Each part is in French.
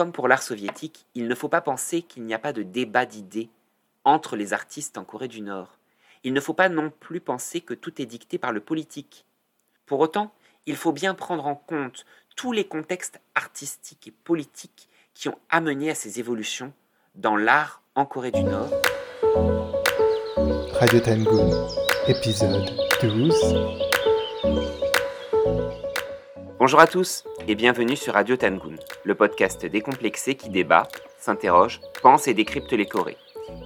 comme pour l'art soviétique, il ne faut pas penser qu'il n'y a pas de débat d'idées entre les artistes en Corée du Nord. Il ne faut pas non plus penser que tout est dicté par le politique. Pour autant, il faut bien prendre en compte tous les contextes artistiques et politiques qui ont amené à ces évolutions dans l'art en Corée du Nord. Radio Tangoon, épisode 12. Bonjour à tous et bienvenue sur Radio Tangoon, le podcast décomplexé qui débat, s'interroge, pense et décrypte les Corées.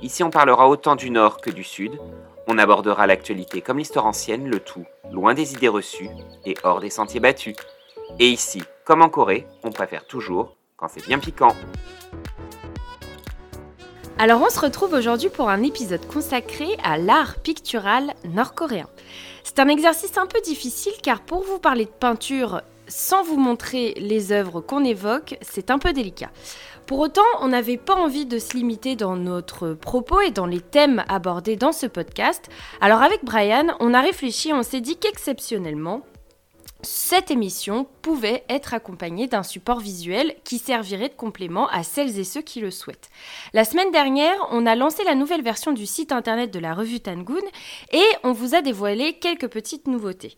Ici on parlera autant du Nord que du Sud, on abordera l'actualité comme l'histoire ancienne, le tout loin des idées reçues et hors des sentiers battus. Et ici, comme en Corée, on préfère toujours quand c'est bien piquant. Alors on se retrouve aujourd'hui pour un épisode consacré à l'art pictural nord-coréen. C'est un exercice un peu difficile car pour vous parler de peinture sans vous montrer les œuvres qu'on évoque, c'est un peu délicat. Pour autant, on n'avait pas envie de se limiter dans notre propos et dans les thèmes abordés dans ce podcast. Alors avec Brian, on a réfléchi, on s'est dit qu'exceptionnellement, cette émission pouvait être accompagnée d'un support visuel qui servirait de complément à celles et ceux qui le souhaitent. La semaine dernière, on a lancé la nouvelle version du site internet de la revue Tangoon et on vous a dévoilé quelques petites nouveautés.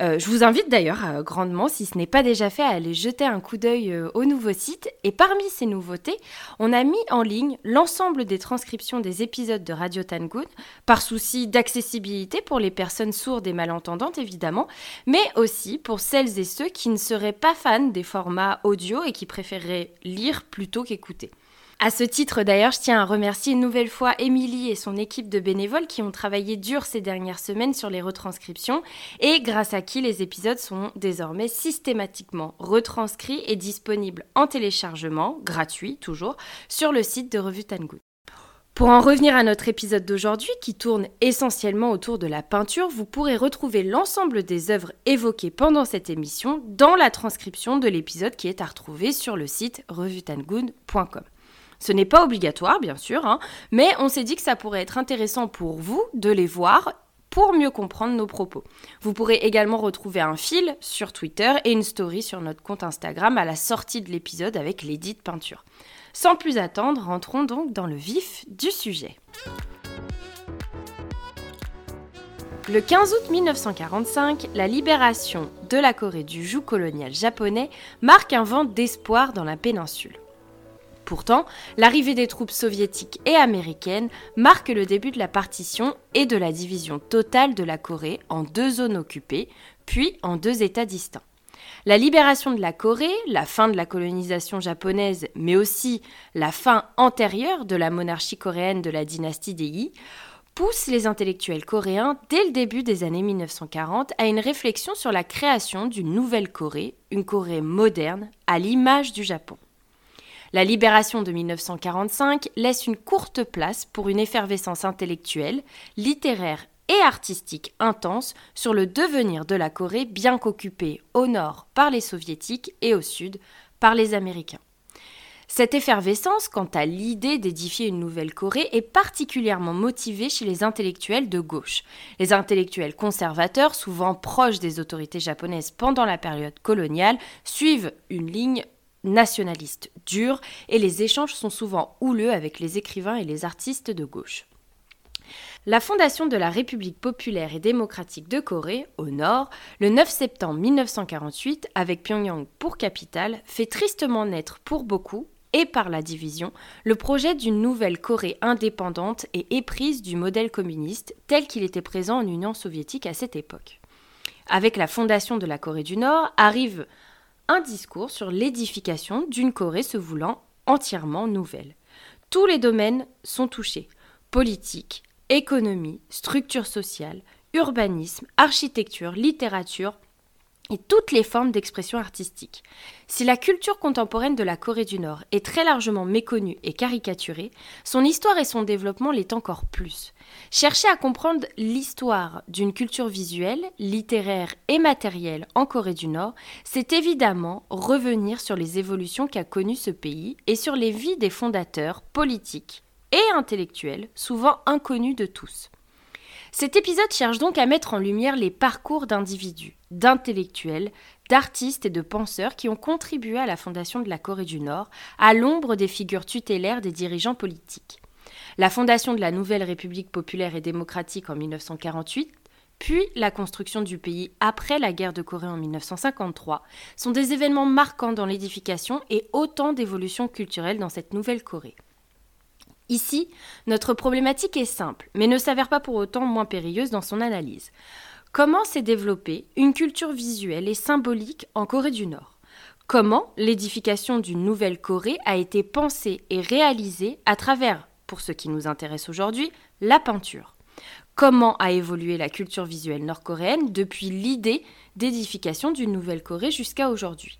Euh, je vous invite d'ailleurs euh, grandement, si ce n'est pas déjà fait, à aller jeter un coup d'œil euh, au nouveau site. Et parmi ces nouveautés, on a mis en ligne l'ensemble des transcriptions des épisodes de Radio Tangoon, par souci d'accessibilité pour les personnes sourdes et malentendantes évidemment, mais aussi pour celles et ceux qui ne seraient pas fans des formats audio et qui préféreraient lire plutôt qu'écouter. À ce titre d'ailleurs, je tiens à remercier une nouvelle fois Émilie et son équipe de bénévoles qui ont travaillé dur ces dernières semaines sur les retranscriptions et grâce à qui les épisodes sont désormais systématiquement retranscrits et disponibles en téléchargement, gratuit toujours, sur le site de Revue Tangood. Pour en revenir à notre épisode d'aujourd'hui, qui tourne essentiellement autour de la peinture, vous pourrez retrouver l'ensemble des œuvres évoquées pendant cette émission dans la transcription de l'épisode qui est à retrouver sur le site revuetangoon.com. Ce n'est pas obligatoire, bien sûr, hein, mais on s'est dit que ça pourrait être intéressant pour vous de les voir pour mieux comprendre nos propos. Vous pourrez également retrouver un fil sur Twitter et une story sur notre compte Instagram à la sortie de l'épisode avec l'édit de peinture. Sans plus attendre, rentrons donc dans le vif du sujet. Le 15 août 1945, la libération de la Corée du joug colonial japonais marque un vent d'espoir dans la péninsule. Pourtant, l'arrivée des troupes soviétiques et américaines marque le début de la partition et de la division totale de la Corée en deux zones occupées, puis en deux États distincts. La libération de la Corée, la fin de la colonisation japonaise, mais aussi la fin antérieure de la monarchie coréenne de la dynastie des Yi, pousse les intellectuels coréens dès le début des années 1940 à une réflexion sur la création d'une nouvelle Corée, une Corée moderne, à l'image du Japon. La libération de 1945 laisse une courte place pour une effervescence intellectuelle, littéraire et artistique intense sur le devenir de la Corée bien qu'occupée au nord par les soviétiques et au sud par les américains. Cette effervescence quant à l'idée d'édifier une nouvelle Corée est particulièrement motivée chez les intellectuels de gauche. Les intellectuels conservateurs, souvent proches des autorités japonaises pendant la période coloniale, suivent une ligne nationaliste dur et les échanges sont souvent houleux avec les écrivains et les artistes de gauche. La fondation de la République populaire et démocratique de Corée, au nord, le 9 septembre 1948, avec Pyongyang pour capitale, fait tristement naître pour beaucoup, et par la division, le projet d'une nouvelle Corée indépendante et éprise du modèle communiste tel qu'il était présent en Union soviétique à cette époque. Avec la fondation de la Corée du Nord arrive un discours sur l'édification d'une Corée se voulant entièrement nouvelle. Tous les domaines sont touchés politique, économie, structure sociale, urbanisme, architecture, littérature, et toutes les formes d'expression artistique. Si la culture contemporaine de la Corée du Nord est très largement méconnue et caricaturée, son histoire et son développement l'est encore plus. Chercher à comprendre l'histoire d'une culture visuelle, littéraire et matérielle en Corée du Nord, c'est évidemment revenir sur les évolutions qu'a connues ce pays et sur les vies des fondateurs politiques et intellectuels, souvent inconnus de tous. Cet épisode cherche donc à mettre en lumière les parcours d'individus, d'intellectuels, d'artistes et de penseurs qui ont contribué à la fondation de la Corée du Nord, à l'ombre des figures tutélaires des dirigeants politiques. La fondation de la nouvelle République populaire et démocratique en 1948, puis la construction du pays après la guerre de Corée en 1953 sont des événements marquants dans l'édification et autant d'évolutions culturelles dans cette nouvelle Corée. Ici, notre problématique est simple, mais ne s'avère pas pour autant moins périlleuse dans son analyse. Comment s'est développée une culture visuelle et symbolique en Corée du Nord? Comment l'édification d'une nouvelle Corée a été pensée et réalisée à travers, pour ce qui nous intéresse aujourd'hui, la peinture? Comment a évolué la culture visuelle nord-coréenne depuis l'idée d'édification d'une nouvelle Corée jusqu'à aujourd'hui?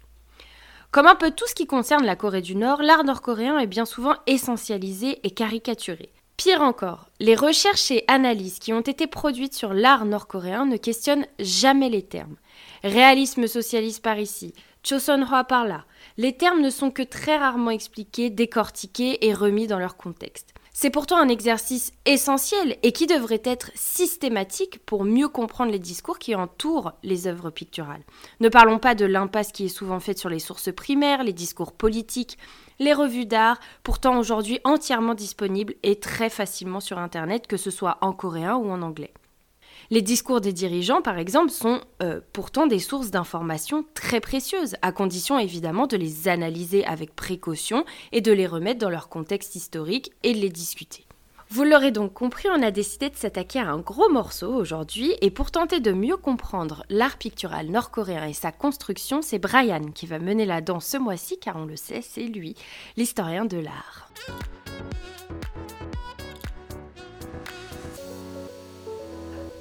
Comme un peu tout ce qui concerne la Corée du Nord, l'art nord-coréen est bien souvent essentialisé et caricaturé. Pire encore, les recherches et analyses qui ont été produites sur l'art nord-coréen ne questionnent jamais les termes. Réalisme socialiste par ici, Choson-hwa par là. Les termes ne sont que très rarement expliqués, décortiqués et remis dans leur contexte. C'est pourtant un exercice essentiel et qui devrait être systématique pour mieux comprendre les discours qui entourent les œuvres picturales. Ne parlons pas de l'impasse qui est souvent faite sur les sources primaires, les discours politiques, les revues d'art, pourtant aujourd'hui entièrement disponibles et très facilement sur Internet, que ce soit en coréen ou en anglais. Les discours des dirigeants, par exemple, sont euh, pourtant des sources d'informations très précieuses, à condition évidemment de les analyser avec précaution et de les remettre dans leur contexte historique et de les discuter. Vous l'aurez donc compris, on a décidé de s'attaquer à un gros morceau aujourd'hui et pour tenter de mieux comprendre l'art pictural nord-coréen et sa construction, c'est Brian qui va mener la danse ce mois-ci car on le sait, c'est lui, l'historien de l'art.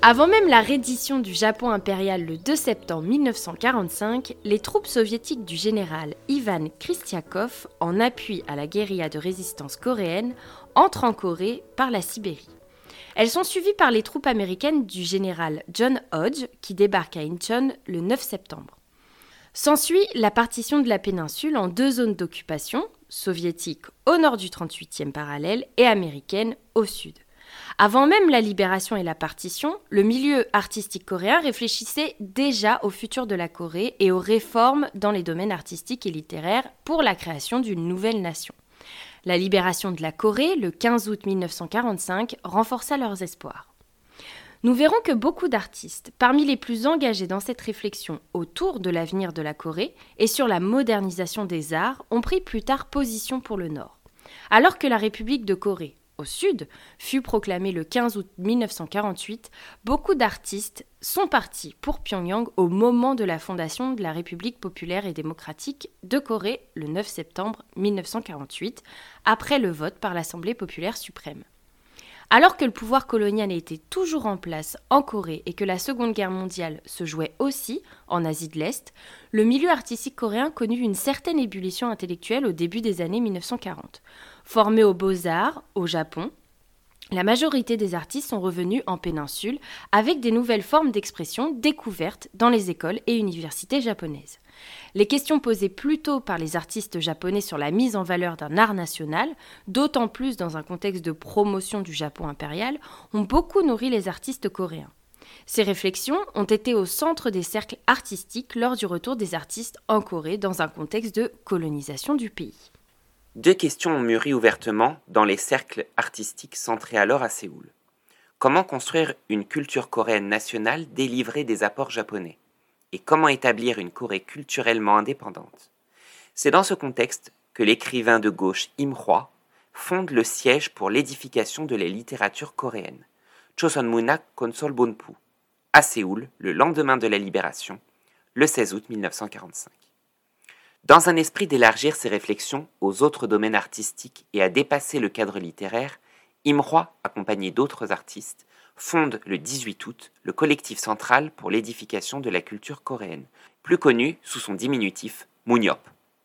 Avant même la reddition du Japon impérial le 2 septembre 1945, les troupes soviétiques du général Ivan Kristiakov, en appui à la guérilla de résistance coréenne, entrent en Corée par la Sibérie. Elles sont suivies par les troupes américaines du général John Hodge, qui débarque à Incheon le 9 septembre. S'ensuit la partition de la péninsule en deux zones d'occupation, soviétique au nord du 38e parallèle et américaine au sud. Avant même la libération et la partition, le milieu artistique coréen réfléchissait déjà au futur de la Corée et aux réformes dans les domaines artistiques et littéraires pour la création d'une nouvelle nation. La libération de la Corée, le 15 août 1945, renforça leurs espoirs. Nous verrons que beaucoup d'artistes, parmi les plus engagés dans cette réflexion autour de l'avenir de la Corée et sur la modernisation des arts, ont pris plus tard position pour le Nord. Alors que la République de Corée, au sud, fut proclamé le 15 août 1948, beaucoup d'artistes sont partis pour Pyongyang au moment de la fondation de la République populaire et démocratique de Corée le 9 septembre 1948, après le vote par l'Assemblée populaire suprême. Alors que le pouvoir colonial était toujours en place en Corée et que la Seconde Guerre mondiale se jouait aussi en Asie de l'Est, le milieu artistique coréen connut une certaine ébullition intellectuelle au début des années 1940. Formés aux beaux-arts au Japon, la majorité des artistes sont revenus en péninsule avec des nouvelles formes d'expression découvertes dans les écoles et universités japonaises. Les questions posées plus tôt par les artistes japonais sur la mise en valeur d'un art national, d'autant plus dans un contexte de promotion du Japon impérial, ont beaucoup nourri les artistes coréens. Ces réflexions ont été au centre des cercles artistiques lors du retour des artistes en Corée dans un contexte de colonisation du pays. Deux questions ont mûri ouvertement dans les cercles artistiques centrés alors à Séoul. Comment construire une culture coréenne nationale délivrée des apports japonais? Et comment établir une Corée culturellement indépendante C'est dans ce contexte que l'écrivain de gauche Im Hwa fonde le siège pour l'édification de la littérature coréenne, Choson Munak Konsol Bonpu, à Séoul, le lendemain de la libération, le 16 août 1945. Dans un esprit d'élargir ses réflexions aux autres domaines artistiques et à dépasser le cadre littéraire, Imroi, accompagné d'autres artistes, fonde le 18 août le collectif central pour l'édification de la culture coréenne, plus connu sous son diminutif Munyop.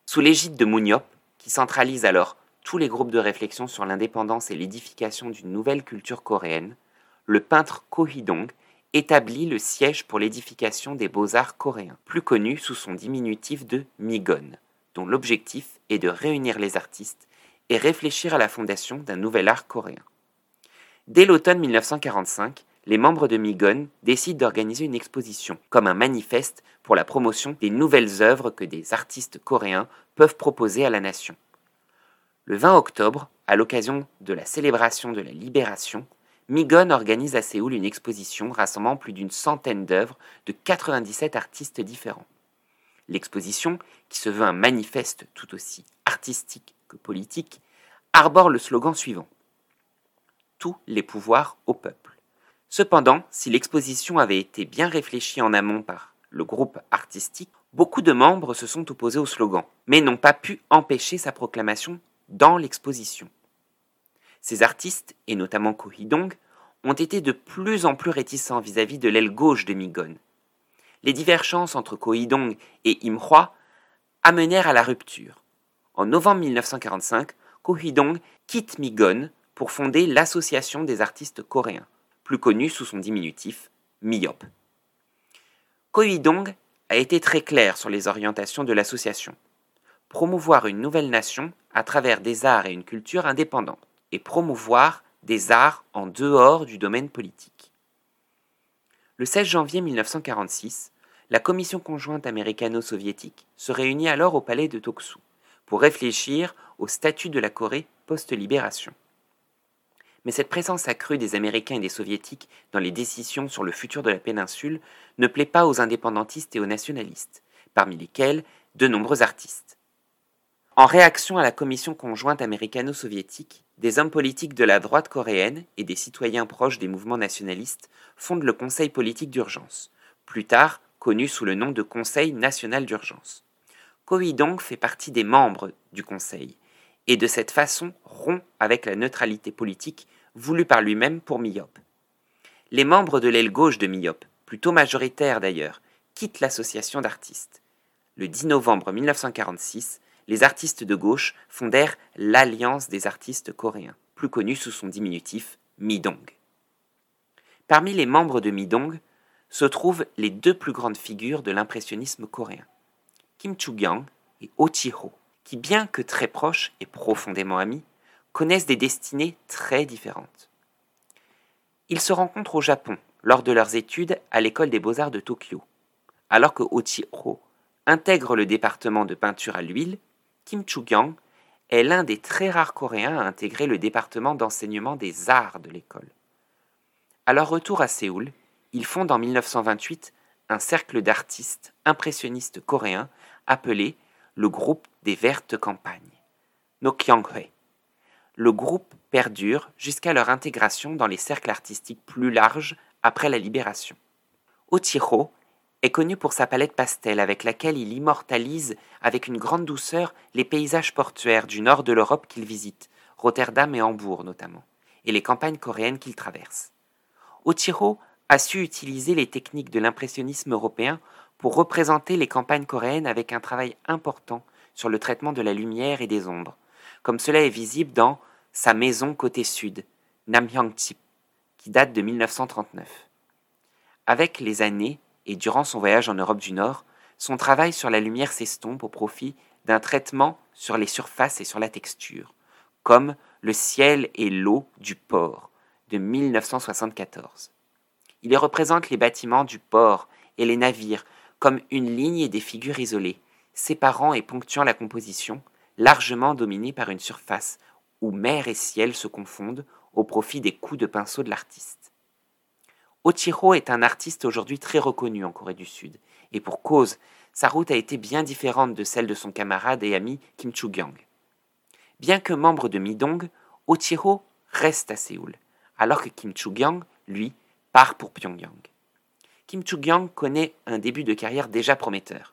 Sous l'égide de Munyop, qui centralise alors tous les groupes de réflexion sur l'indépendance et l'édification d'une nouvelle culture coréenne, le peintre Ko Hee-dong établit le siège pour l'édification des beaux-arts coréens, plus connu sous son diminutif de Migon, dont l'objectif est de réunir les artistes et réfléchir à la fondation d'un nouvel art coréen. Dès l'automne 1945, les membres de Migon décident d'organiser une exposition, comme un manifeste pour la promotion des nouvelles œuvres que des artistes coréens peuvent proposer à la nation. Le 20 octobre, à l'occasion de la célébration de la libération, Migon organise à Séoul une exposition rassemblant plus d'une centaine d'œuvres de 97 artistes différents. L'exposition, qui se veut un manifeste tout aussi artistique que politique, arbore le slogan suivant Les pouvoirs au peuple. Cependant, si l'exposition avait été bien réfléchie en amont par le groupe artistique, beaucoup de membres se sont opposés au slogan, mais n'ont pas pu empêcher sa proclamation dans l'exposition. Ces artistes, et notamment Ko Hee-dong, ont été de plus en plus réticents vis-à-vis de l'aile gauche de Migon. Les divergences entre Ko Hee-dong et Im Hwa amenèrent à la rupture. En novembre 1945, Ko Hee-dong quitte Migon pour fonder l'Association des artistes coréens, plus connue sous son diminutif MIOP. Ko Hee-dong a été très clair sur les orientations de l'association. Promouvoir une nouvelle nation à travers des arts et une culture indépendante, et promouvoir des arts en dehors du domaine politique. Le 16 janvier 1946, la Commission conjointe américano-soviétique se réunit alors au palais de Toksu pour réfléchir au statut de la Corée post-libération. Mais cette présence accrue des Américains et des Soviétiques dans les décisions sur le futur de la péninsule ne plaît pas aux indépendantistes et aux nationalistes, parmi lesquels de nombreux artistes. En réaction à la commission conjointe américano-soviétique, des hommes politiques de la droite coréenne et des citoyens proches des mouvements nationalistes fondent le Conseil politique d'urgence, plus tard connu sous le nom de Conseil national d'urgence. Ko dong fait partie des membres du Conseil, et de cette façon rompt avec la neutralité politique voulue par lui-même pour MIOP. Les membres de l'aile gauche de MIOP, plutôt majoritaires d'ailleurs, quittent l'association d'artistes. Le 10 novembre 1946, les artistes de gauche fondèrent l'Alliance des artistes coréens, plus connue sous son diminutif Midong. Parmi les membres de Midong se trouvent les deux plus grandes figures de l'impressionnisme coréen, Kim Chu-gyang et Oh Chi-ho, qui, bien que très proches et profondément amis, connaissent des destinées très différentes. Ils se rencontrent au Japon lors de leurs études à l'école des beaux-arts de Tokyo, alors que Chi-ho intègre le département de peinture à l'huile Kim Chu-gyang est l'un des très rares Coréens à intégrer le département d'enseignement des arts de l'école. À leur retour à Séoul, ils fondent en 1928 un cercle d'artistes impressionnistes coréens appelé le groupe des Vertes Campagnes, Nokyanghae. Le groupe perdure jusqu'à leur intégration dans les cercles artistiques plus larges après la libération. Ochiho est connu pour sa palette pastel avec laquelle il immortalise avec une grande douceur les paysages portuaires du nord de l'Europe qu'il visite, Rotterdam et Hambourg notamment, et les campagnes coréennes qu'il traverse. Ochiro a su utiliser les techniques de l'impressionnisme européen pour représenter les campagnes coréennes avec un travail important sur le traitement de la lumière et des ombres, comme cela est visible dans Sa maison côté sud, Namhyangchip, qui date de 1939. Avec les années, et durant son voyage en Europe du Nord, son travail sur la lumière s'estompe au profit d'un traitement sur les surfaces et sur la texture, comme Le ciel et l'eau du port de 1974. Il représente les bâtiments du port et les navires comme une ligne et des figures isolées, séparant et ponctuant la composition, largement dominée par une surface où mer et ciel se confondent au profit des coups de pinceau de l'artiste. Ochiro est un artiste aujourd'hui très reconnu en Corée du Sud, et pour cause, sa route a été bien différente de celle de son camarade et ami Kim Chu-gyang. Bien que membre de Midong, Ochiro reste à Séoul, alors que Kim Chu-gyang, lui, part pour Pyongyang. Kim Chu-gyang connaît un début de carrière déjà prometteur.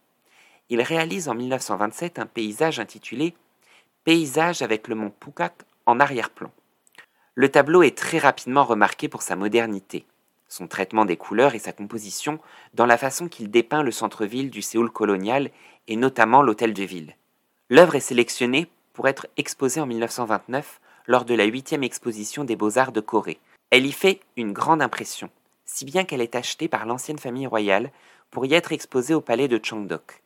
Il réalise en 1927 un paysage intitulé Paysage avec le mont Pukak en arrière-plan. Le tableau est très rapidement remarqué pour sa modernité, son traitement des couleurs et sa composition dans la façon qu'il dépeint le centre-ville du Séoul colonial et notamment l'hôtel de ville. L'œuvre est sélectionnée pour être exposée en 1929 lors de la huitième exposition des beaux-arts de Corée. Elle y fait une grande impression, si bien qu'elle est achetée par l'ancienne famille royale pour y être exposée au palais de Chongdok.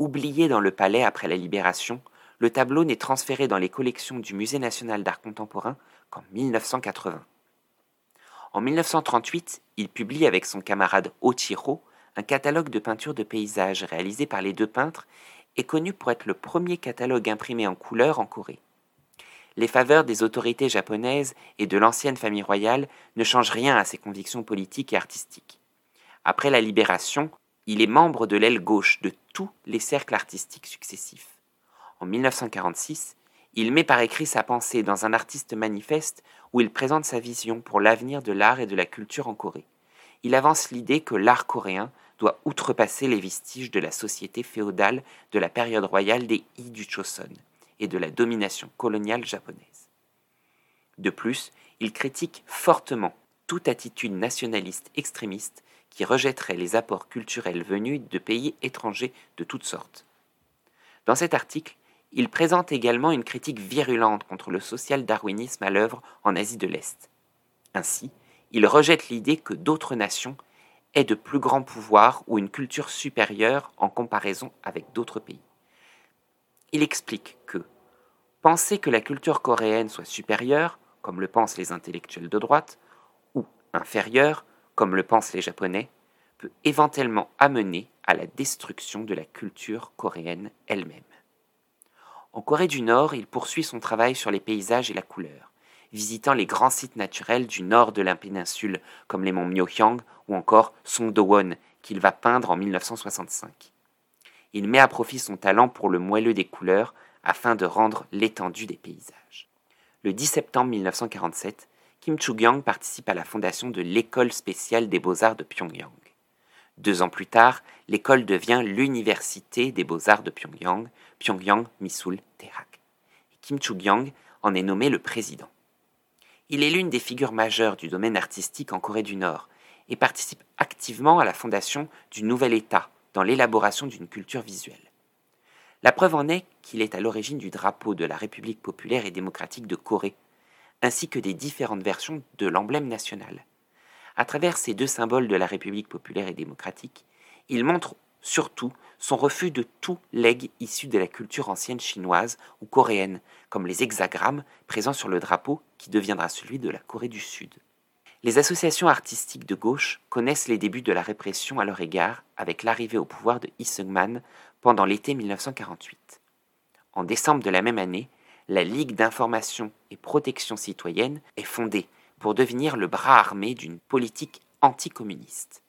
Oublié dans le palais après la libération, le tableau n'est transféré dans les collections du Musée national d'art contemporain qu'en 1980. En 1938, il publie avec son camarade Ochiro un catalogue de peintures de paysages réalisé par les deux peintres et connu pour être le premier catalogue imprimé en couleur en Corée. Les faveurs des autorités japonaises et de l'ancienne famille royale ne changent rien à ses convictions politiques et artistiques. Après la libération, il est membre de l'aile gauche de tous les cercles artistiques successifs. En 1946, il met par écrit sa pensée dans un artiste manifeste où il présente sa vision pour l'avenir de l'art et de la culture en Corée. Il avance l'idée que l'art coréen doit outrepasser les vestiges de la société féodale de la période royale des Yi du Choson et de la domination coloniale japonaise. De plus, il critique fortement toute attitude nationaliste extrémiste qui rejetterait les apports culturels venus de pays étrangers de toutes sortes. Dans cet article, il présente également une critique virulente contre le social-darwinisme à l'œuvre en Asie de l'Est. Ainsi, il rejette l'idée que d'autres nations aient de plus grands pouvoirs ou une culture supérieure en comparaison avec d'autres pays. Il explique que penser que la culture coréenne soit supérieure, comme le pensent les intellectuels de droite, ou inférieure, comme le pensent les Japonais, peut éventuellement amener à la destruction de la culture coréenne elle-même. En Corée du Nord, il poursuit son travail sur les paysages et la couleur, visitant les grands sites naturels du nord de la péninsule, comme les monts Myohyang ou encore Songdo-won, qu'il va peindre en 1965. Il met à profit son talent pour le moelleux des couleurs afin de rendre l'étendue des paysages. Le 10 septembre 1947, Kim Chu-gyang participe à la fondation de l'École spéciale des beaux-arts de Pyongyang. Deux ans plus tard, l'école devient l'Université des beaux-arts de Pyongyang, Pyongyang Misul Terak. Kim Chu-gyang en est nommé le président. Il est l'une des figures majeures du domaine artistique en Corée du Nord et participe activement à la fondation du nouvel État dans l'élaboration d'une culture visuelle. La preuve en est qu'il est à l'origine du drapeau de la République populaire et démocratique de Corée, ainsi que des différentes versions de l'emblème national. À travers ces deux symboles de la République populaire et démocratique, il montre surtout son refus de tout legs issu de la culture ancienne chinoise ou coréenne, comme les hexagrammes présents sur le drapeau qui deviendra celui de la Corée du Sud. Les associations artistiques de gauche connaissent les débuts de la répression à leur égard avec l'arrivée au pouvoir de Lee Seung-man pendant l'été 1948. En décembre de la même année, la Ligue d'information et protection citoyenne est fondée pour devenir le bras armé d'une politique anticommuniste.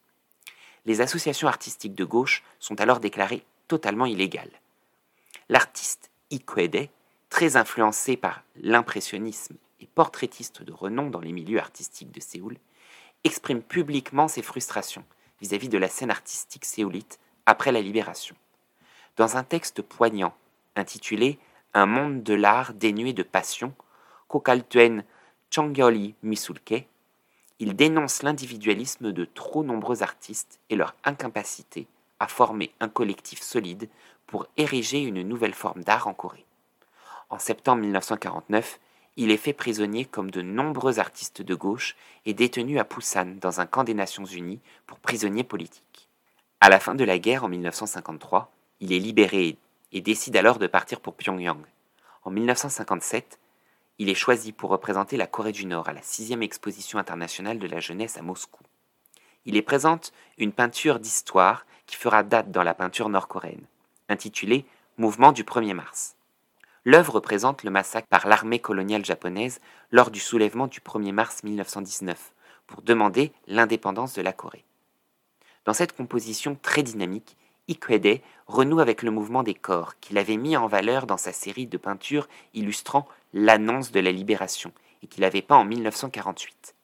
Les associations artistiques de gauche sont alors déclarées totalement illégales. L'artiste Ikwede, très influencé par l'impressionnisme et portraitiste de renom dans les milieux artistiques de Séoul, exprime publiquement ses frustrations vis-à-vis de la scène artistique séoulite après la libération. Dans un texte poignant intitulé Un monde de l'art dénué de passion, Kokaltuen Changyoli Misulke, il dénonce l'individualisme de trop nombreux artistes et leur incapacité à former un collectif solide pour ériger une nouvelle forme d'art en Corée. En septembre 1949, il est fait prisonnier comme de nombreux artistes de gauche et détenu à Busan dans un camp des Nations Unies pour prisonniers politiques. À la fin de la guerre en 1953, il est libéré et décide alors de partir pour Pyongyang. En 1957, il est choisi pour représenter la Corée du Nord à la sixième exposition internationale de la jeunesse à Moscou. Il y présente une peinture d'histoire qui fera date dans la peinture nord-coréenne, intitulée Mouvement du 1er mars. L'œuvre représente le massacre par l'armée coloniale japonaise lors du soulèvement du 1er mars 1919 pour demander l'indépendance de la Corée. Dans cette composition très dynamique, Ikwede renoue avec le mouvement des corps qu'il avait mis en valeur dans sa série de peintures illustrant l'annonce de la libération et qu'il avait peint en 1948.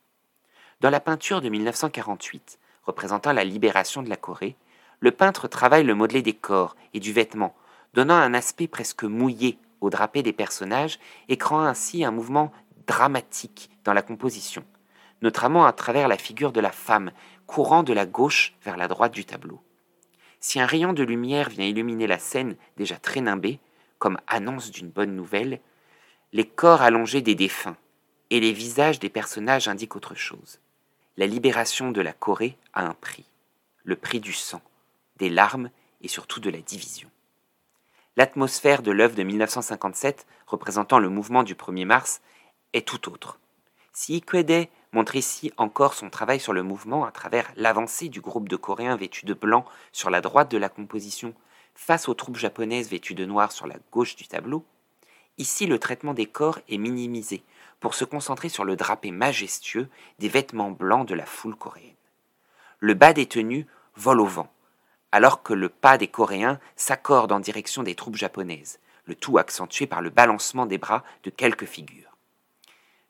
Dans la peinture de 1948, représentant la libération de la Corée, le peintre travaille le modelé des corps et du vêtement, donnant un aspect presque mouillé au drapé des personnages et créant ainsi un mouvement dramatique dans la composition, notamment à travers la figure de la femme courant de la gauche vers la droite du tableau. Si un rayon de lumière vient illuminer la scène déjà très nimbée, comme annonce d'une bonne nouvelle, les corps allongés des défunts et les visages des personnages indiquent autre chose. La libération de la Corée a un prix, le prix du sang, des larmes et surtout de la division. L'atmosphère de l'œuvre de 1957, représentant le mouvement du 1er mars, est tout autre. Si Ikwede montre ici encore son travail sur le mouvement à travers l'avancée du groupe de Coréens vêtus de blanc sur la droite de la composition face aux troupes japonaises vêtues de noir sur la gauche du tableau. Ici, le traitement des corps est minimisé pour se concentrer sur le drapé majestueux des vêtements blancs de la foule coréenne. Le bas des tenues vole au vent, alors que le pas des Coréens s'accorde en direction des troupes japonaises, le tout accentué par le balancement des bras de quelques figures.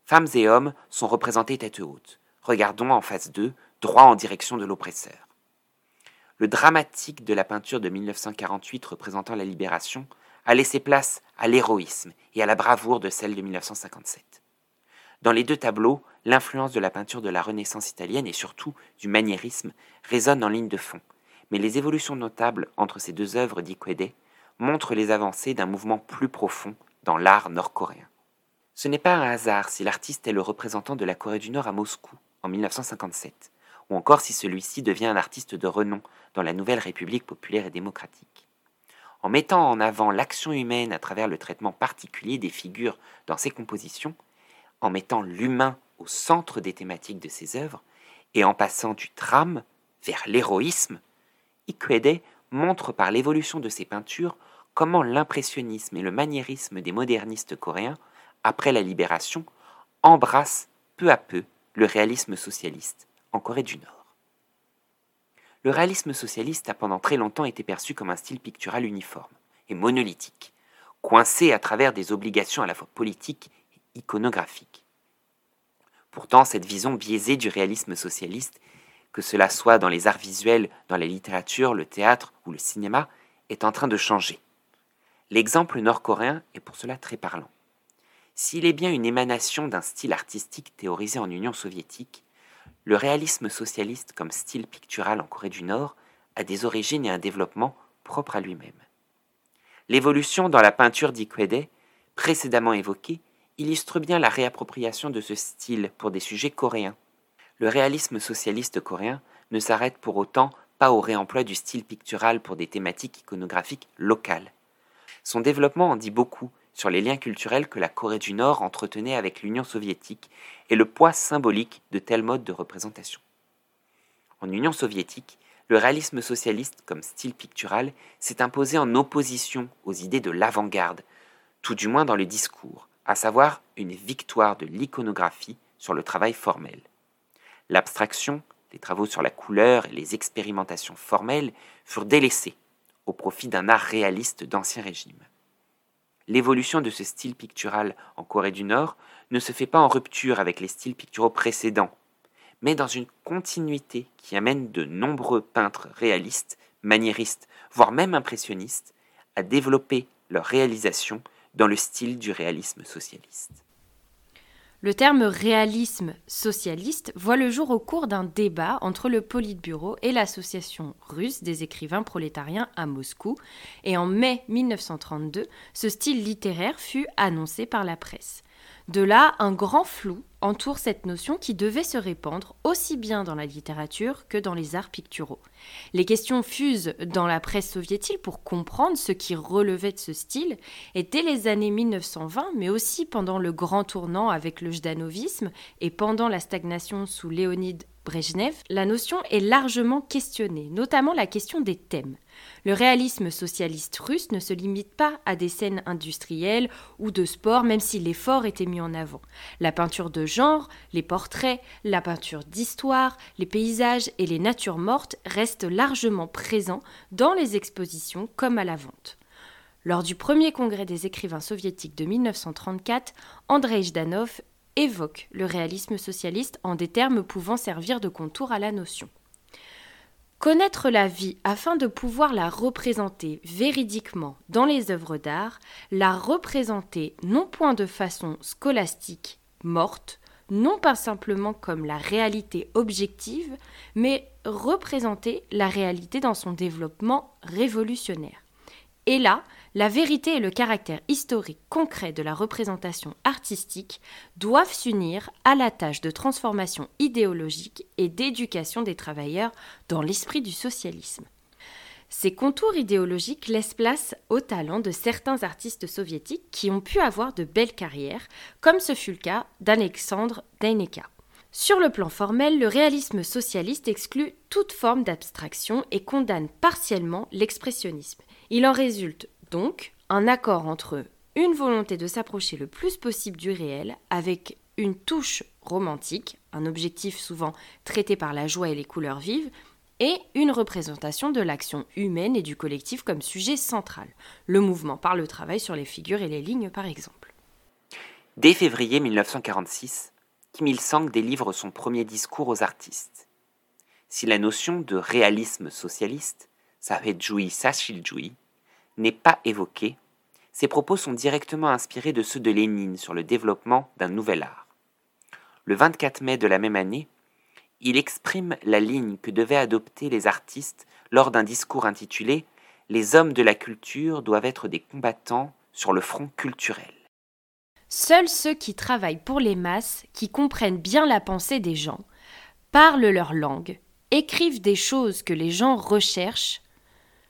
Femmes et hommes sont représentés tête haute. Regardons en face d'eux, droit en direction de l'oppresseur. Le dramatique de la peinture de 1948 représentant la libération a laissé place à l'héroïsme et à la bravoure de celle de 1957. Dans les deux tableaux, l'influence de la peinture de la Renaissance italienne et surtout du maniérisme résonne en ligne de fond, mais les évolutions notables entre ces deux œuvres d'Ikwede montrent les avancées d'un mouvement plus profond dans l'art nord-coréen. Ce n'est pas un hasard si l'artiste est le représentant de la Corée du Nord à Moscou en 1957, ou encore si celui-ci devient un artiste de renom dans la nouvelle République populaire et démocratique. En mettant en avant l'action humaine à travers le traitement particulier des figures dans ses compositions, en mettant l'humain au centre des thématiques de ses œuvres, et en passant du drame vers l'héroïsme, Ikwede montre par l'évolution de ses peintures comment l'impressionnisme et le maniérisme des modernistes coréens, après la libération, embrassent peu à peu le réalisme socialiste en Corée du Nord. Le réalisme socialiste a pendant très longtemps été perçu comme un style pictural uniforme et monolithique, coincé à travers des obligations à la fois politiques et iconographiques. Pourtant, cette vision biaisée du réalisme socialiste que cela soit dans les arts visuels, dans la littérature, le théâtre ou le cinéma, est en train de changer. L'exemple nord-coréen est pour cela très parlant. S'il est bien une émanation d'un style artistique théorisé en Union soviétique, le réalisme socialiste comme style pictural en Corée du Nord a des origines et un développement propres à lui-même. L'évolution dans la peinture d'Ikwede, précédemment évoquée, illustre bien la réappropriation de ce style pour des sujets coréens le réalisme socialiste coréen ne s'arrête pour autant pas au réemploi du style pictural pour des thématiques iconographiques locales. Son développement en dit beaucoup sur les liens culturels que la Corée du Nord entretenait avec l'Union soviétique et le poids symbolique de tels modes de représentation. En Union soviétique, le réalisme socialiste comme style pictural s'est imposé en opposition aux idées de l'avant-garde, tout du moins dans le discours, à savoir une victoire de l'iconographie sur le travail formel. L'abstraction, les travaux sur la couleur et les expérimentations formelles furent délaissés au profit d'un art réaliste d'ancien régime. L'évolution de ce style pictural en Corée du Nord ne se fait pas en rupture avec les styles picturaux précédents, mais dans une continuité qui amène de nombreux peintres réalistes, maniéristes, voire même impressionnistes, à développer leur réalisation dans le style du réalisme socialiste. Le terme réalisme socialiste voit le jour au cours d'un débat entre le Politburo et l'association russe des écrivains prolétariens à Moscou, et en mai 1932, ce style littéraire fut annoncé par la presse. De là, un grand flou entoure cette notion qui devait se répandre aussi bien dans la littérature que dans les arts picturaux. Les questions fusent dans la presse soviétique pour comprendre ce qui relevait de ce style, et dès les années 1920, mais aussi pendant le grand tournant avec le jdanovisme et pendant la stagnation sous Léonide Brejnev, la notion est largement questionnée, notamment la question des thèmes. Le réalisme socialiste russe ne se limite pas à des scènes industrielles ou de sport, même si l'effort était mis en avant. La peinture de genre, les portraits, la peinture d'histoire, les paysages et les natures mortes restent largement présents dans les expositions comme à la vente. Lors du premier congrès des écrivains soviétiques de 1934, Andrei Jdanov évoque le réalisme socialiste en des termes pouvant servir de contour à la notion. Connaître la vie afin de pouvoir la représenter véridiquement dans les œuvres d'art, la représenter non point de façon scolastique, morte, non pas simplement comme la réalité objective, mais représenter la réalité dans son développement révolutionnaire. Et là, la vérité et le caractère historique concret de la représentation artistique doivent s'unir à la tâche de transformation idéologique et d'éducation des travailleurs dans l'esprit du socialisme. Ces contours idéologiques laissent place au talent de certains artistes soviétiques qui ont pu avoir de belles carrières, comme ce fut le cas d'Alexandre Deineka. Sur le plan formel, le réalisme socialiste exclut toute forme d'abstraction et condamne partiellement l'expressionnisme. Il en résulte donc un accord entre une volonté de s'approcher le plus possible du réel avec une touche romantique, un objectif souvent traité par la joie et les couleurs vives, et une représentation de l'action humaine et du collectif comme sujet central, le mouvement par le travail sur les figures et les lignes par exemple. Dès février 1946, Kim Il-sung délivre son premier discours aux artistes. Si la notion de réalisme socialiste, Sashil Sashiljuyi, n'est pas évoquée, ses propos sont directement inspirés de ceux de Lénine sur le développement d'un nouvel art. Le 24 mai de la même année, il exprime la ligne que devaient adopter les artistes lors d'un discours intitulé Les hommes de la culture doivent être des combattants sur le front culturel. Seuls ceux qui travaillent pour les masses, qui comprennent bien la pensée des gens, parlent leur langue, écrivent des choses que les gens recherchent,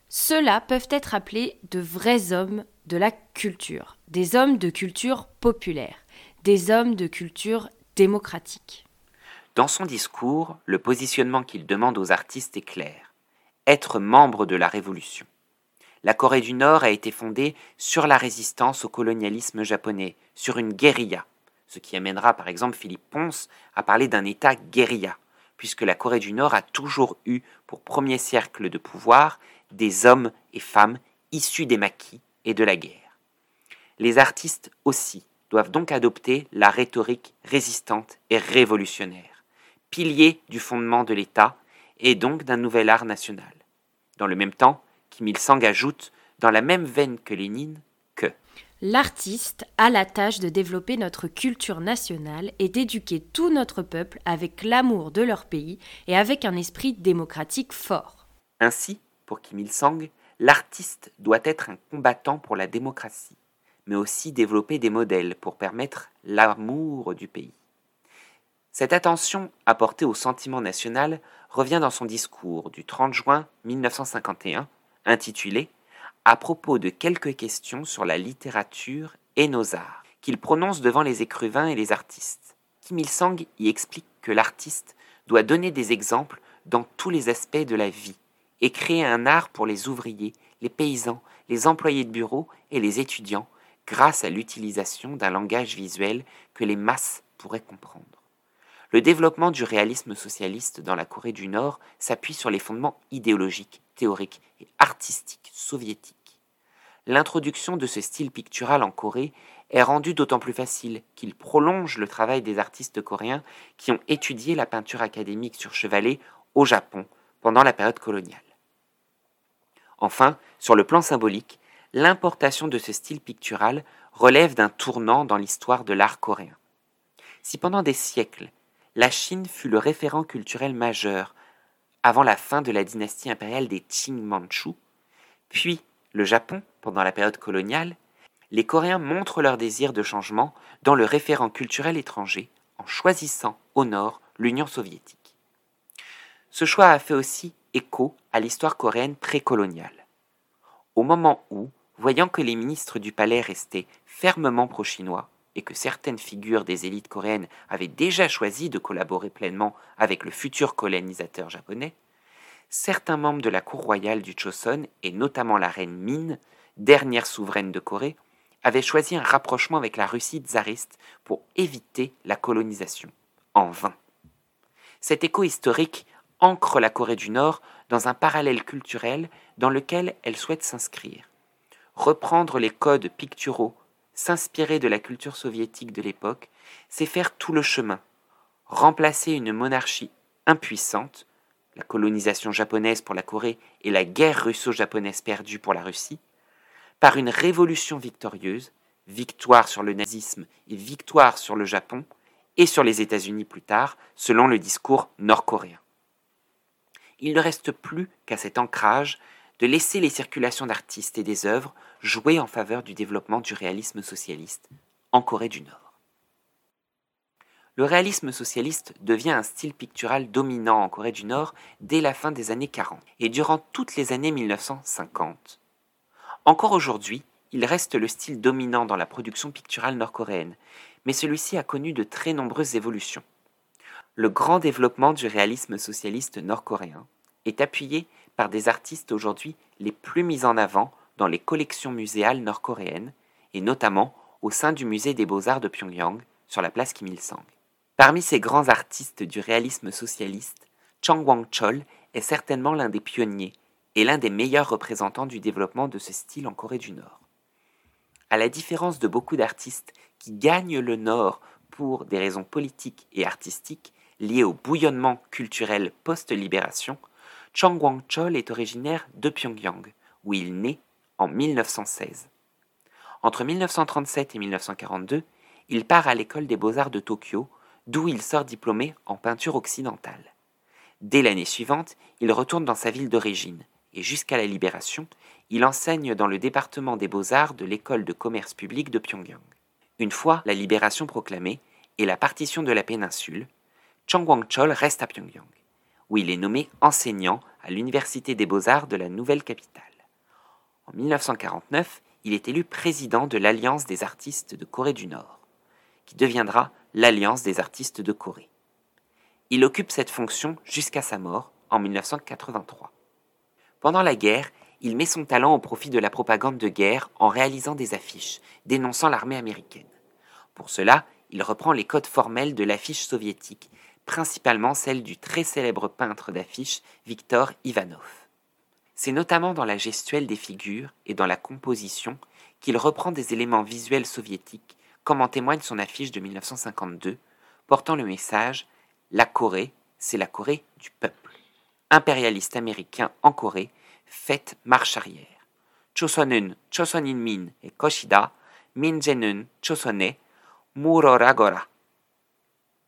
ceux-là peuvent être appelés de vrais hommes de la culture, des hommes de culture populaire, des hommes de culture démocratique. Dans son discours, le positionnement qu'il demande aux artistes est clair. Être membre de la Révolution. La Corée du Nord a été fondée sur la résistance au colonialisme japonais, sur une guérilla, ce qui amènera par exemple Philippe Ponce à parler d'un État guérilla, puisque la Corée du Nord a toujours eu pour premier cercle de pouvoir des hommes et femmes issus des maquis et de la guerre. Les artistes aussi doivent donc adopter la rhétorique résistante et révolutionnaire pilier du fondement de l'État et donc d'un nouvel art national. Dans le même temps, Kim Il-sung ajoute, dans la même veine que Lénine, que L'artiste a la tâche de développer notre culture nationale et d'éduquer tout notre peuple avec l'amour de leur pays et avec un esprit démocratique fort. Ainsi, pour Kim Il-sung, l'artiste doit être un combattant pour la démocratie, mais aussi développer des modèles pour permettre l'amour du pays. Cette attention apportée au sentiment national revient dans son discours du 30 juin 1951, intitulé À propos de quelques questions sur la littérature et nos arts, qu'il prononce devant les écrivains et les artistes. Kim Il-sung y explique que l'artiste doit donner des exemples dans tous les aspects de la vie et créer un art pour les ouvriers, les paysans, les employés de bureau et les étudiants grâce à l'utilisation d'un langage visuel que les masses pourraient comprendre. Le développement du réalisme socialiste dans la Corée du Nord s'appuie sur les fondements idéologiques, théoriques et artistiques soviétiques. L'introduction de ce style pictural en Corée est rendue d'autant plus facile qu'il prolonge le travail des artistes coréens qui ont étudié la peinture académique sur chevalet au Japon pendant la période coloniale. Enfin, sur le plan symbolique, l'importation de ce style pictural relève d'un tournant dans l'histoire de l'art coréen. Si pendant des siècles, la Chine fut le référent culturel majeur avant la fin de la dynastie impériale des Qing Manchu, puis le Japon pendant la période coloniale, les Coréens montrent leur désir de changement dans le référent culturel étranger en choisissant au nord l'Union soviétique. Ce choix a fait aussi écho à l'histoire coréenne précoloniale. Au moment où, voyant que les ministres du palais restaient fermement pro-chinois, et que certaines figures des élites coréennes avaient déjà choisi de collaborer pleinement avec le futur colonisateur japonais, certains membres de la cour royale du Choson, et notamment la reine Min, dernière souveraine de Corée, avaient choisi un rapprochement avec la Russie tsariste pour éviter la colonisation, en vain. Cet écho historique ancre la Corée du Nord dans un parallèle culturel dans lequel elle souhaite s'inscrire. Reprendre les codes picturaux s'inspirer de la culture soviétique de l'époque, c'est faire tout le chemin, remplacer une monarchie impuissante, la colonisation japonaise pour la Corée et la guerre russo-japonaise perdue pour la Russie, par une révolution victorieuse, victoire sur le nazisme et victoire sur le Japon, et sur les États-Unis plus tard, selon le discours nord-coréen. Il ne reste plus qu'à cet ancrage de laisser les circulations d'artistes et des œuvres jouer en faveur du développement du réalisme socialiste en Corée du Nord. Le réalisme socialiste devient un style pictural dominant en Corée du Nord dès la fin des années 40 et durant toutes les années 1950. Encore aujourd'hui, il reste le style dominant dans la production picturale nord-coréenne, mais celui-ci a connu de très nombreuses évolutions. Le grand développement du réalisme socialiste nord-coréen est appuyé par des artistes aujourd'hui les plus mis en avant dans les collections muséales nord-coréennes et notamment au sein du musée des beaux-arts de Pyongyang sur la place Kim Il-sung. Parmi ces grands artistes du réalisme socialiste, Chang Wang-chol est certainement l'un des pionniers et l'un des meilleurs représentants du développement de ce style en Corée du Nord. À la différence de beaucoup d'artistes qui gagnent le Nord pour des raisons politiques et artistiques liées au bouillonnement culturel post-libération, Chang Wang-chol est originaire de Pyongyang, où il naît en 1916. Entre 1937 et 1942, il part à l'école des beaux-arts de Tokyo, d'où il sort diplômé en peinture occidentale. Dès l'année suivante, il retourne dans sa ville d'origine, et jusqu'à la libération, il enseigne dans le département des beaux-arts de l'école de commerce public de Pyongyang. Une fois la libération proclamée et la partition de la péninsule, Chang Wang-chol reste à Pyongyang, où il est nommé enseignant à l'Université des beaux-arts de la nouvelle capitale. En 1949, il est élu président de l'Alliance des artistes de Corée du Nord, qui deviendra l'Alliance des artistes de Corée. Il occupe cette fonction jusqu'à sa mort en 1983. Pendant la guerre, il met son talent au profit de la propagande de guerre en réalisant des affiches dénonçant l'armée américaine. Pour cela, il reprend les codes formels de l'affiche soviétique, principalement celle du très célèbre peintre d'affiches Viktor Ivanov. C'est notamment dans la gestuelle des figures et dans la composition qu'il reprend des éléments visuels soviétiques, comme en témoigne son affiche de 1952, portant le message La Corée, c'est la Corée du peuple. Impérialiste américain en Corée, faites marche arrière. Chosunun, Chosoninmin et Koshida, Minjenun, Chosone, Muroragora.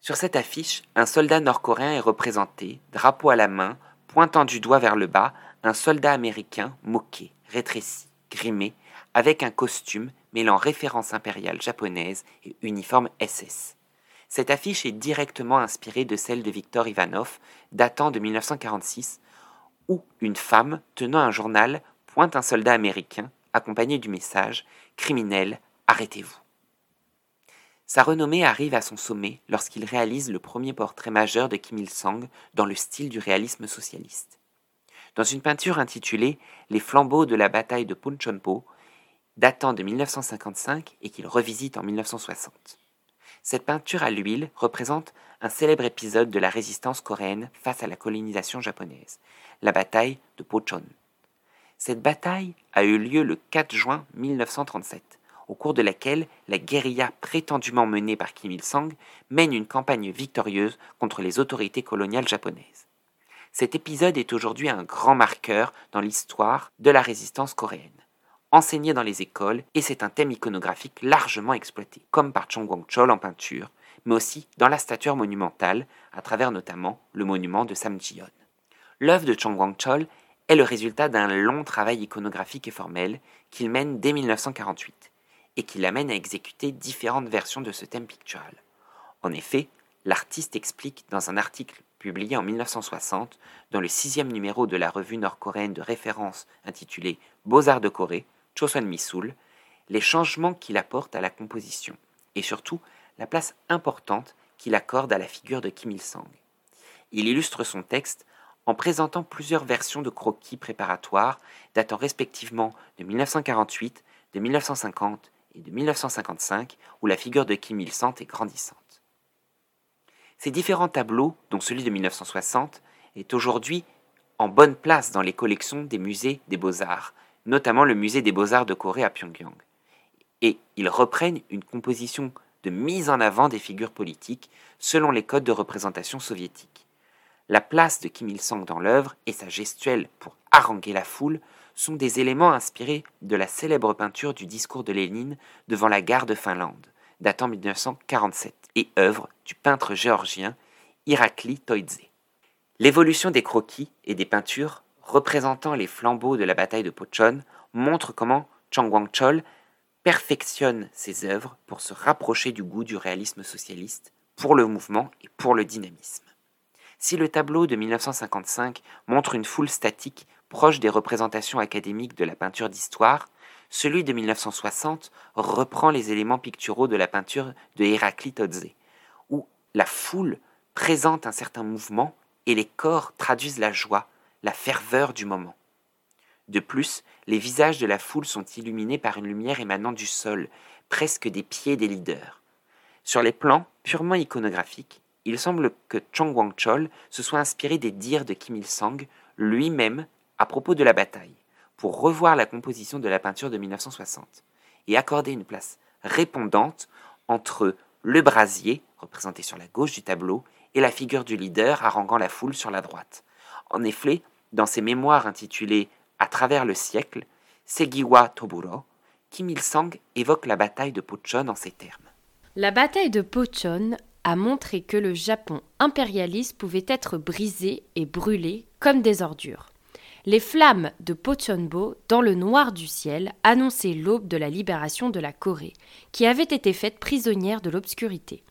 Sur cette affiche, un soldat nord-coréen est représenté, drapeau à la main, pointant du doigt vers le bas, un soldat américain moqué, rétréci, grimé, avec un costume mêlant référence impériale japonaise et uniforme SS. Cette affiche est directement inspirée de celle de Victor Ivanov, datant de 1946, où une femme tenant un journal pointe un soldat américain accompagné du message Criminel, arrêtez-vous. Sa renommée arrive à son sommet lorsqu'il réalise le premier portrait majeur de Kim Il-sung dans le style du réalisme socialiste. Dans une peinture intitulée Les flambeaux de la bataille de Punchonpo, datant de 1955 et qu'il revisite en 1960. Cette peinture à l'huile représente un célèbre épisode de la résistance coréenne face à la colonisation japonaise, la bataille de Pochon. Cette bataille a eu lieu le 4 juin 1937 au cours de laquelle la guérilla prétendument menée par Kim Il-sung mène une campagne victorieuse contre les autorités coloniales japonaises. Cet épisode est aujourd'hui un grand marqueur dans l'histoire de la résistance coréenne. Enseigné dans les écoles, et c'est un thème iconographique largement exploité, comme par Chong Wang-chol en peinture, mais aussi dans la stature monumentale, à travers notamment le monument de Samjiyon. L'œuvre de Chong Wang-chol est le résultat d'un long travail iconographique et formel qu'il mène dès 1948 et qui l'amène à exécuter différentes versions de ce thème pictural. En effet, l'artiste explique dans un article publié en 1960 dans le sixième numéro de la revue nord-coréenne de référence intitulée Beaux-Arts de Corée, Chosun Misul, les changements qu'il apporte à la composition et surtout la place importante qu'il accorde à la figure de Kim Il-sung. Il illustre son texte en présentant plusieurs versions de croquis préparatoires datant respectivement de 1948, de 1950 et de 1955 où la figure de Kim Il-sung est grandissante. Ces différents tableaux, dont celui de 1960, est aujourd'hui en bonne place dans les collections des musées des beaux-arts, notamment le musée des beaux-arts de Corée à Pyongyang. Et ils reprennent une composition de mise en avant des figures politiques selon les codes de représentation soviétiques. La place de Kim Il-sung dans l'œuvre et sa gestuelle pour haranguer la foule sont des éléments inspirés de la célèbre peinture du discours de Lénine devant la gare de Finlande, datant 1947, et œuvre du peintre géorgien Irakli Toidze. L'évolution des croquis et des peintures représentant les flambeaux de la bataille de Pochon montre comment Chang Wang-chol perfectionne ses œuvres pour se rapprocher du goût du réalisme socialiste, pour le mouvement et pour le dynamisme. Si le tableau de 1955 montre une foule statique proche des représentations académiques de la peinture d'histoire, celui de 1960 reprend les éléments picturaux de la peinture de Héraclite Odze, où la foule présentent un certain mouvement et les corps traduisent la joie, la ferveur du moment. De plus, les visages de la foule sont illuminés par une lumière émanant du sol, presque des pieds des leaders. Sur les plans purement iconographiques, il semble que Chong Wang-chol se soit inspiré des dires de Kim Il-sung lui-même à propos de la bataille, pour revoir la composition de la peinture de 1960 et accorder une place répondante entre le brasier, représenté sur la gauche du tableau, et la figure du leader haranguant la foule sur la droite. En effet, dans ses mémoires intitulées À travers le siècle, Segiwa Toburo, Kim Il-sung évoque la bataille de Pochon en ces termes. La bataille de Pochon a montré que le Japon impérialiste pouvait être brisé et brûlé comme des ordures. Les flammes de Pochonbo, dans le noir du ciel, annonçaient l'aube de la libération de la Corée, qui avait été faite prisonnière de l'obscurité.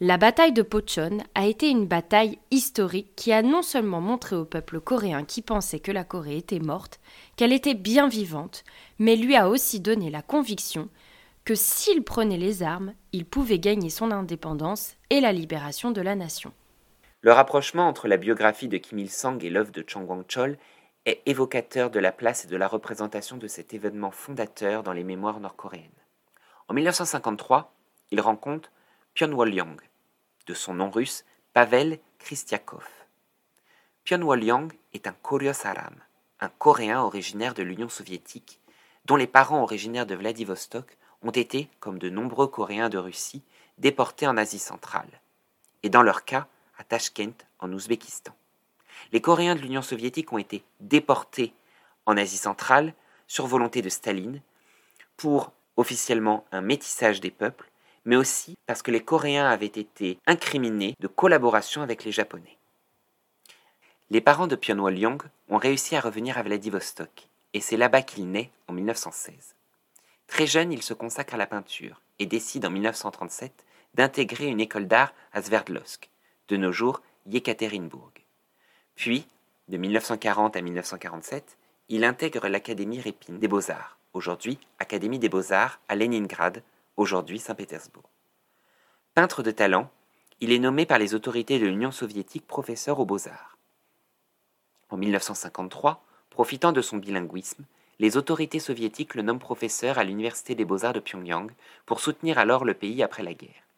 La bataille de Pochon a été une bataille historique qui a non seulement montré au peuple coréen qui pensait que la Corée était morte, qu'elle était bien vivante, mais lui a aussi donné la conviction que s'il prenait les armes, il pouvait gagner son indépendance et la libération de la nation. Le rapprochement entre la biographie de Kim Il-sung et l'œuvre de Chang Wang-chol est évocateur de la place et de la représentation de cet événement fondateur dans les mémoires nord-coréennes. En 1953, il rencontre Pion Wol-young, de son nom russe Pavel Kristiakov. Pion Wol-young est un Koryo-saram, un Coréen originaire de l'Union soviétique, dont les parents originaires de Vladivostok ont été, comme de nombreux Coréens de Russie, déportés en Asie centrale, et dans leur cas à Tashkent en Ouzbékistan. Les Coréens de l'Union soviétique ont été déportés en Asie centrale sur volonté de Staline pour officiellement un métissage des peuples, mais aussi parce que les Coréens avaient été incriminés de collaboration avec les Japonais. Les parents de Pyongyang ont réussi à revenir à Vladivostok, et c'est là-bas qu'il naît en 1916. Très jeune, il se consacre à la peinture et décide en 1937 d'intégrer une école d'art à Sverdlovsk, de nos jours Yekaterinbourg. Puis, de 1940 à 1947, il intègre l'Académie Répine des Beaux-Arts, aujourd'hui Académie des Beaux-Arts à Leningrad, aujourd'hui Saint-Pétersbourg. Peintre de talent, il est nommé par les autorités de l'Union soviétique professeur aux Beaux-Arts. En 1953, profitant de son bilinguisme, les autorités soviétiques le nomment professeur à l'Université des beaux-arts de Pyongyang pour soutenir alors le pays après la guerre.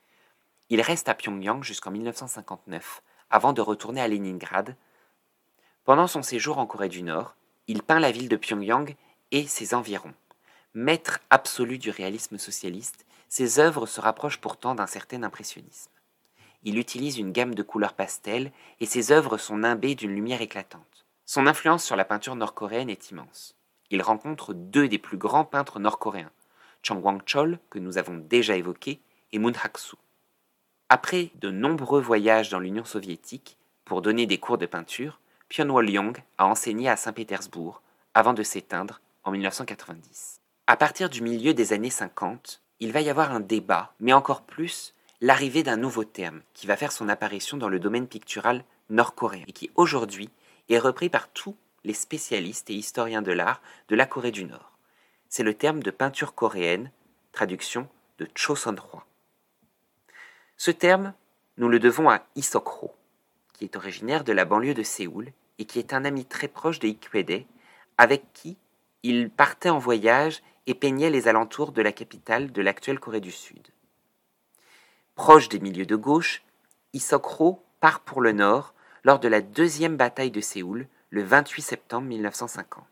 Il reste à Pyongyang jusqu'en 1959, avant de retourner à Leningrad. Pendant son séjour en Corée du Nord, il peint la ville de Pyongyang et ses environs. Maître absolu du réalisme socialiste, ses œuvres se rapprochent pourtant d'un certain impressionnisme. Il utilise une gamme de couleurs pastel et ses œuvres sont nimbées d'une lumière éclatante. Son influence sur la peinture nord-coréenne est immense il rencontre deux des plus grands peintres nord-coréens, Chang Wang-chol, que nous avons déjà évoqué, et Moon Hak-soo. Après de nombreux voyages dans l'Union soviétique pour donner des cours de peinture, Pion Wol-young a enseigné à Saint-Pétersbourg avant de s'éteindre en 1990. À partir du milieu des années 50, il va y avoir un débat, mais encore plus l'arrivée d'un nouveau terme qui va faire son apparition dans le domaine pictural nord-coréen et qui aujourd'hui est repris par tous les spécialistes et historiens de l'art de la Corée du Nord. C'est le terme de peinture coréenne, traduction de Choson-hwa. Ce terme, nous le devons à Isokro, qui est originaire de la banlieue de Séoul et qui est un ami très proche de Ikwede, avec qui il partait en voyage et peignait les alentours de la capitale de l'actuelle Corée du Sud. Proche des milieux de gauche, Isokro part pour le nord lors de la deuxième bataille de Séoul le 28 septembre 1950.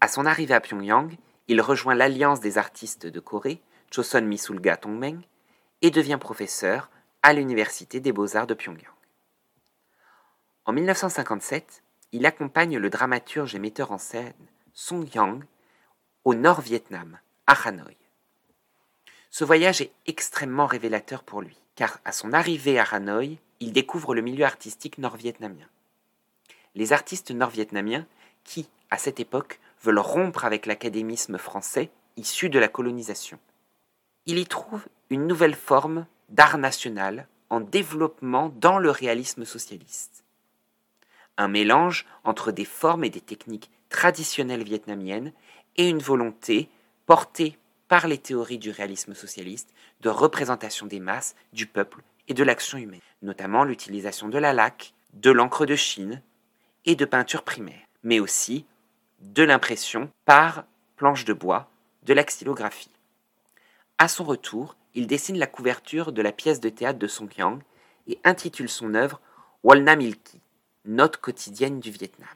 À son arrivée à Pyongyang, il rejoint l'Alliance des artistes de Corée, Choson Misulga Tongmeng, et devient professeur à l'Université des beaux-arts de Pyongyang. En 1957, il accompagne le dramaturge et metteur en scène Song Yang au Nord-Vietnam, à Hanoï. Ce voyage est extrêmement révélateur pour lui, car à son arrivée à Hanoï, il découvre le milieu artistique nord-vietnamien les artistes nord-vietnamiens qui, à cette époque, veulent rompre avec l'académisme français issu de la colonisation. Il y trouve une nouvelle forme d'art national en développement dans le réalisme socialiste. Un mélange entre des formes et des techniques traditionnelles vietnamiennes et une volonté portée par les théories du réalisme socialiste de représentation des masses, du peuple et de l'action humaine, notamment l'utilisation de la laque, de l'encre de Chine et de peinture primaire, mais aussi de l'impression par planche de bois, de la xylographie. À son retour, il dessine la couverture de la pièce de théâtre de Song Yang et intitule son œuvre Walna Milki, note quotidienne du Vietnam.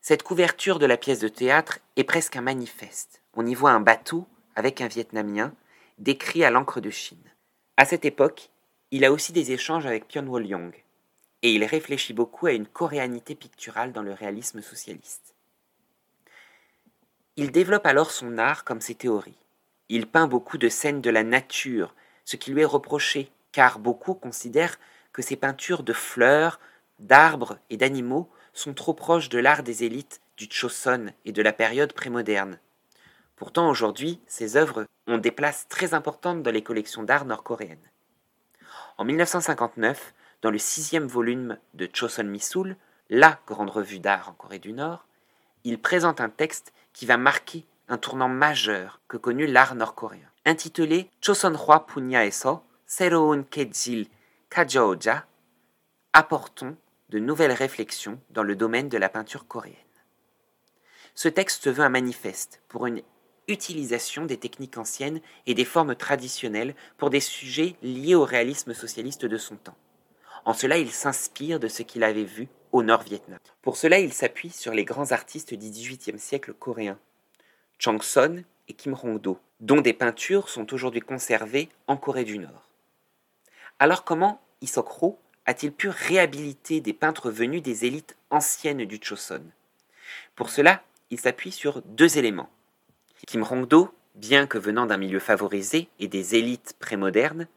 Cette couverture de la pièce de théâtre est presque un manifeste. On y voit un bateau avec un Vietnamien décrit à l'encre de Chine. À cette époque, il a aussi des échanges avec Pion Wol Young, et il réfléchit beaucoup à une coréanité picturale dans le réalisme socialiste. Il développe alors son art comme ses théories. Il peint beaucoup de scènes de la nature, ce qui lui est reproché, car beaucoup considèrent que ses peintures de fleurs, d'arbres et d'animaux sont trop proches de l'art des élites du Choson et de la période prémoderne. Pourtant, aujourd'hui, ces œuvres ont des places très importantes dans les collections d'art nord-coréennes. En 1959, dans le sixième volume de Choson Misul, la grande revue d'art en Corée du Nord, il présente un texte qui va marquer un tournant majeur que connut l'art nord-coréen. Intitulé Choson Punya Eso, Seroun Kejil Kajoja, apportons de nouvelles réflexions dans le domaine de la peinture coréenne. Ce texte veut un manifeste pour une utilisation des techniques anciennes et des formes traditionnelles pour des sujets liés au réalisme socialiste de son temps. En cela, il s'inspire de ce qu'il avait vu au Nord-Vietnam. Pour cela, il s'appuie sur les grands artistes du XVIIIe siècle coréens, Chang Son et Kim Hong-do, dont des peintures sont aujourd'hui conservées en Corée du Nord. Alors comment Isokro a-t-il pu réhabiliter des peintres venus des élites anciennes du Choson Pour cela, il s'appuie sur deux éléments. Kim Hong-do, bien que venant d'un milieu favorisé et des élites prémodernes,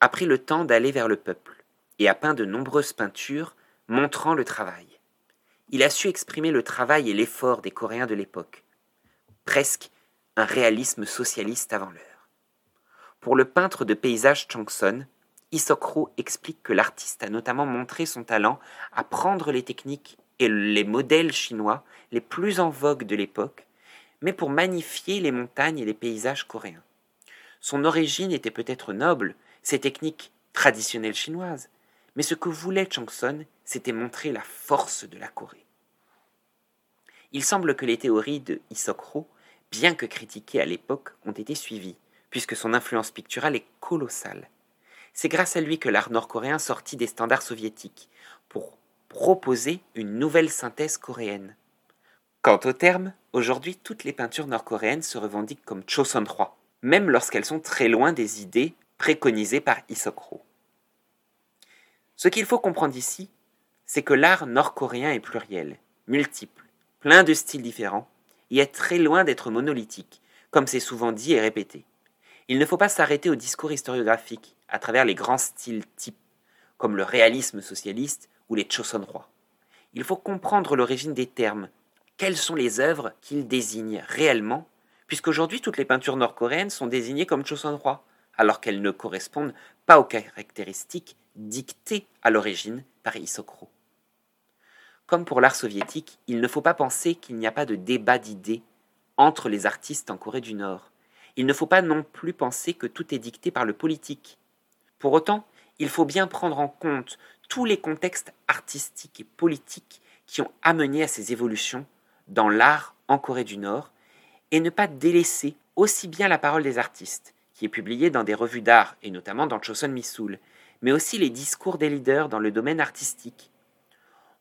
a pris le temps d'aller vers le peuple et a peint de nombreuses peintures montrant le travail. Il a su exprimer le travail et l'effort des Coréens de l'époque, presque un réalisme socialiste avant l'heure. Pour le peintre de paysage Changson, Isokro explique que l'artiste a notamment montré son talent à prendre les techniques et les modèles chinois les plus en vogue de l'époque, mais pour magnifier les montagnes et les paysages coréens. Son origine était peut-être noble, ses techniques traditionnelles chinoises, mais ce que voulait Changson, c'était montrer la force de la Corée. Il semble que les théories de Isokro, bien que critiquées à l'époque, ont été suivies, puisque son influence picturale est colossale. C'est grâce à lui que l'art nord-coréen sortit des standards soviétiques pour proposer une nouvelle synthèse coréenne. Quant au terme, aujourd'hui toutes les peintures nord-coréennes se revendiquent comme Choson 3, même lorsqu'elles sont très loin des idées préconisées par Isokro. Ce qu'il faut comprendre ici, c'est que l'art nord-coréen est pluriel, multiple, plein de styles différents, et est très loin d'être monolithique, comme c'est souvent dit et répété. Il ne faut pas s'arrêter au discours historiographique, à travers les grands styles types, comme le réalisme socialiste ou les Choson-rois. Il faut comprendre l'origine des termes, quelles sont les œuvres qu'ils désignent réellement, puisqu'aujourd'hui toutes les peintures nord-coréennes sont désignées comme Choson-roi, alors qu'elles ne correspondent pas aux caractéristiques dictées à l'origine par Isokro. Comme pour l'art soviétique, il ne faut pas penser qu'il n'y a pas de débat d'idées entre les artistes en Corée du Nord. Il ne faut pas non plus penser que tout est dicté par le politique. Pour autant, il faut bien prendre en compte tous les contextes artistiques et politiques qui ont amené à ces évolutions dans l'art en Corée du Nord et ne pas délaisser aussi bien la parole des artistes, qui est publiée dans des revues d'art et notamment dans Chosun Misul, mais aussi les discours des leaders dans le domaine artistique.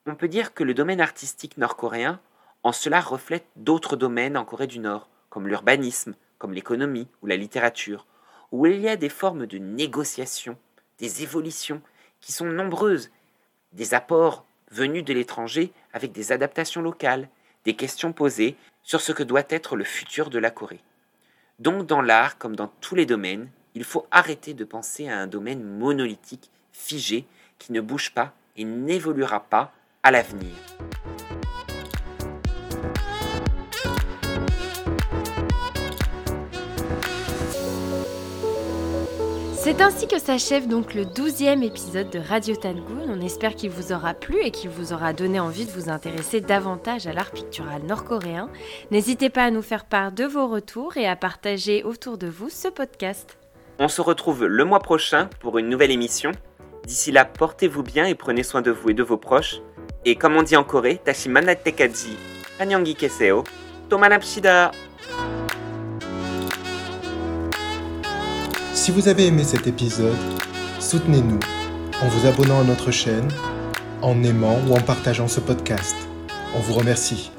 On peut dire que le domaine artistique nord-coréen en cela reflète d'autres domaines en Corée du Nord, comme l'urbanisme, comme l'économie ou la littérature, où il y a des formes de négociation, des évolutions qui sont nombreuses, des apports venus de l'étranger avec des adaptations locales, des questions posées sur ce que doit être le futur de la Corée. Donc dans l'art, comme dans tous les domaines, il faut arrêter de penser à un domaine monolithique, figé, qui ne bouge pas et n'évoluera pas à l'avenir. C'est ainsi que s'achève donc le douzième épisode de Radio Tangoon. On espère qu'il vous aura plu et qu'il vous aura donné envie de vous intéresser davantage à l'art pictural nord-coréen. N'hésitez pas à nous faire part de vos retours et à partager autour de vous ce podcast. On se retrouve le mois prochain pour une nouvelle émission. D'ici là, portez-vous bien et prenez soin de vous et de vos proches. Et comme on dit en Corée, Tashimana Tekaji, Annyeonggi Keseo, Tomanapshida. Si vous avez aimé cet épisode, soutenez-nous en vous abonnant à notre chaîne, en aimant ou en partageant ce podcast. On vous remercie.